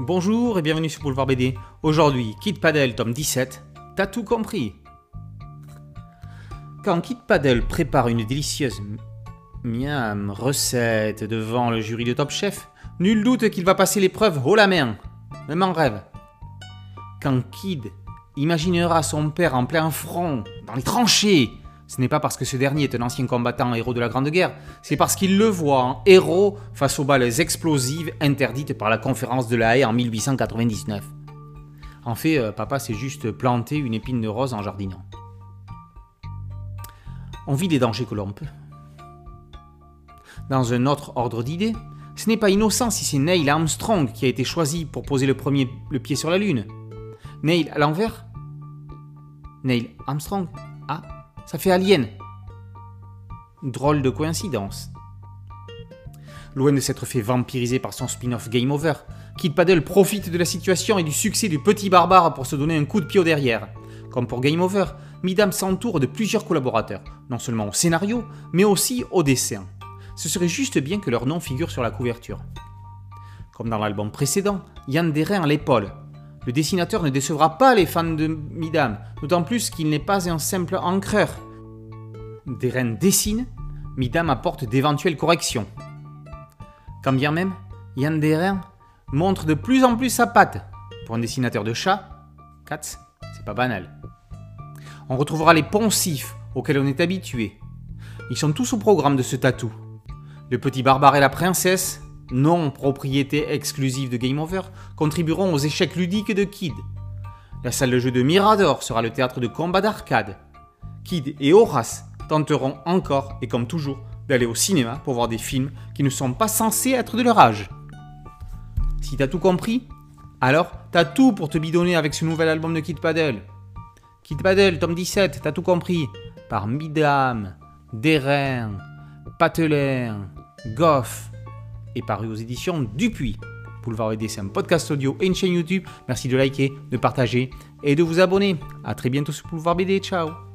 Bonjour et bienvenue sur Boulevard BD. Aujourd'hui, Kid Paddle, tome 17. T'as tout compris Quand Kid Paddle prépare une délicieuse miam recette devant le jury de Top Chef, nul doute qu'il va passer l'épreuve haut la main. Même en rêve. Quand Kid imaginera son père en plein front, dans les tranchées, ce n'est pas parce que ce dernier est un ancien combattant héros de la Grande Guerre, c'est parce qu'il le voit en héros face aux balles explosives interdites par la conférence de la Haye en 1899. En fait, euh, papa s'est juste planté une épine de rose en jardinant. On vit les dangers que l'on peut. Dans un autre ordre d'idées, ce n'est pas innocent si c'est Neil Armstrong qui a été choisi pour poser le premier pied sur la Lune. Neil à l'envers? Neil Armstrong Ah, ça fait Alien. Drôle de coïncidence. Loin de s'être fait vampiriser par son spin-off Game Over, Kid Paddle profite de la situation et du succès du petit barbare pour se donner un coup de pied au derrière. Comme pour Game Over, Midam s'entoure de plusieurs collaborateurs, non seulement au scénario, mais aussi au dessin. Ce serait juste bien que leur nom figure sur la couverture. Comme dans l'album précédent, Yann Derrin à l'épaule, le dessinateur ne décevra pas les fans de Midam, d'autant plus qu'il n'est pas un simple encreur. Deren dessine, Midam apporte d'éventuelles corrections. Quand bien même, Yann Deren montre de plus en plus sa patte. Pour un dessinateur de chat, Katz, c'est pas banal. On retrouvera les poncifs auxquels on est habitué. Ils sont tous au programme de ce tatou. Le petit barbare et la princesse, non propriété exclusive de Game Over, contribueront aux échecs ludiques de Kid. La salle de jeu de Mirador sera le théâtre de combat d'arcade. Kid et Horace tenteront encore, et comme toujours, d'aller au cinéma pour voir des films qui ne sont pas censés être de leur âge. Si t'as tout compris, alors t'as tout pour te bidonner avec ce nouvel album de Kid Paddle. Kid Paddle, tome 17, t'as tout compris, par Midam, Deren, Pateler, Goff, et paru aux éditions Dupuis. Boulevard BD, c'est un podcast audio et une chaîne YouTube. Merci de liker, de partager et de vous abonner. A très bientôt sur Boulevard BD. Ciao